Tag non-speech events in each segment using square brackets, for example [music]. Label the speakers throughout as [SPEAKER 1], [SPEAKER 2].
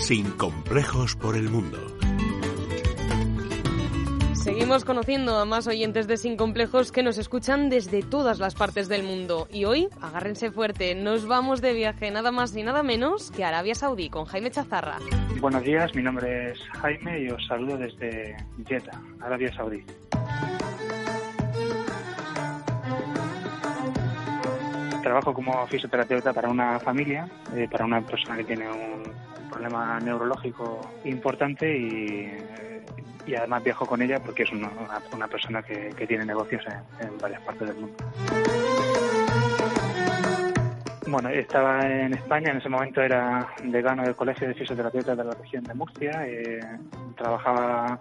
[SPEAKER 1] Sin complejos por el mundo.
[SPEAKER 2] Seguimos conociendo a más oyentes de Sin Complejos que nos escuchan desde todas las partes del mundo. Y hoy, agárrense fuerte, nos vamos de viaje nada más ni nada menos que a Arabia Saudí con Jaime Chazarra.
[SPEAKER 3] Buenos días, mi nombre es Jaime y os saludo desde Jeddah, Arabia Saudí. Trabajo como fisioterapeuta para una familia, eh, para una persona que tiene un problema neurológico importante y, además viajo con ella porque es una, una, persona que, tiene negocios en, varias partes del mundo. Bueno, estaba en España, en ese momento era decano del Colegio de Fisioterapeutas de la región de Murcia, eh, trabajaba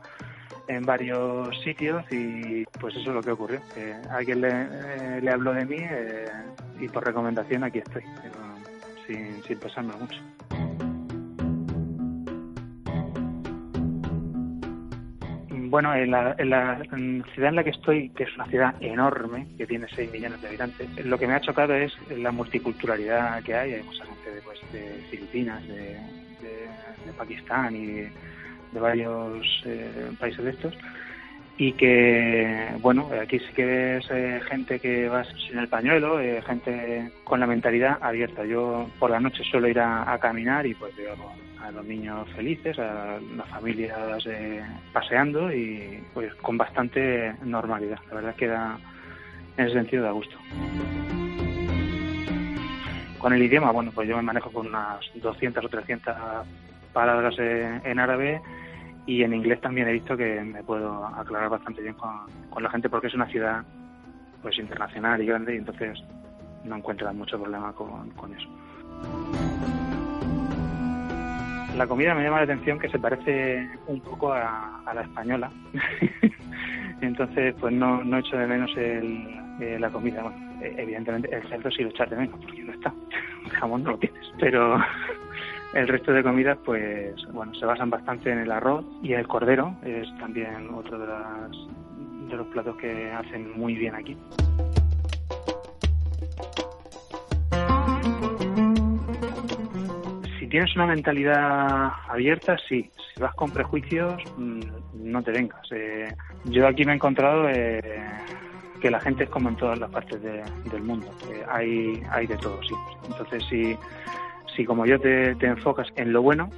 [SPEAKER 3] en varios sitios y pues eso es lo que ocurrió. Que alguien le, eh, le, habló de mí eh, y por recomendación aquí estoy, sin, sin pensarme mucho. Bueno, en la, en la ciudad en la que estoy, que es una ciudad enorme, que tiene 6 millones de habitantes, lo que me ha chocado es la multiculturalidad que hay. Hay mucha gente de, pues, de Filipinas, de, de, de, Pakistán y de, varios eh, países de estos. Y que, bueno, aquí sí que ves eh, gente que va sin el pañuelo, eh, gente con la mentalidad abierta. Yo por la noche suelo ir a, caminar y pues veo a los niños felices, a las familias eh, paseando y pues con bastante normalidad. La verdad que da, en ese sentido da gusto. Con el idioma, bueno, pues yo me manejo con unas 200 o 300 palabras en, en árabe y en inglés también he visto que me puedo aclarar bastante bien con, la gente porque es una ciudad pues internacional y grande y entonces no encuentran mucho problema con, eso la comida me llama la atención que se parece un poco a, la española. [laughs] Entonces, pues no, no echo de menos el, eh, la comida. Bueno, evidentemente el cerdo sí lo echas de menos, porque no está. [laughs] El jamón no lo tienes. Pero el resto de comidas, pues bueno, se basan bastante en el arroz y el cordero es también otro de, las, de los platos que hacen muy bien aquí. tienes una mentalidad abierta, sí. Si vas con prejuicios, no te vengas. Eh, yo aquí me he encontrado eh, que la gente es como en todas las partes de, del mundo. Eh, hay, hay de todo, sí. Entonces, si, si como yo te, enfocas en lo bueno,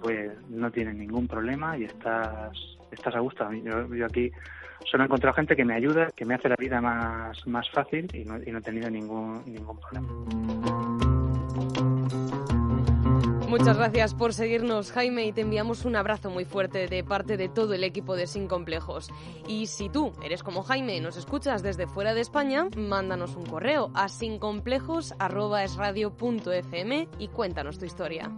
[SPEAKER 3] pues no tienes ningún problema y estás, estás a gusto. Yo, yo aquí solo he encontrado gente que me ayuda, que me hace la vida más, más fácil y no, y no he tenido ningún, ningún problema.
[SPEAKER 2] Muchas gracias por seguirnos, Jaime, y te enviamos un abrazo muy fuerte de parte de todo el equipo de Sin Complejos. Y si tú eres como Jaime y nos escuchas desde fuera de España, mándanos un correo a sincomplejos.esradio.fm y cuéntanos tu historia.